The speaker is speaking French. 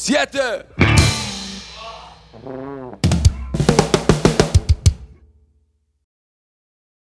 Seattle.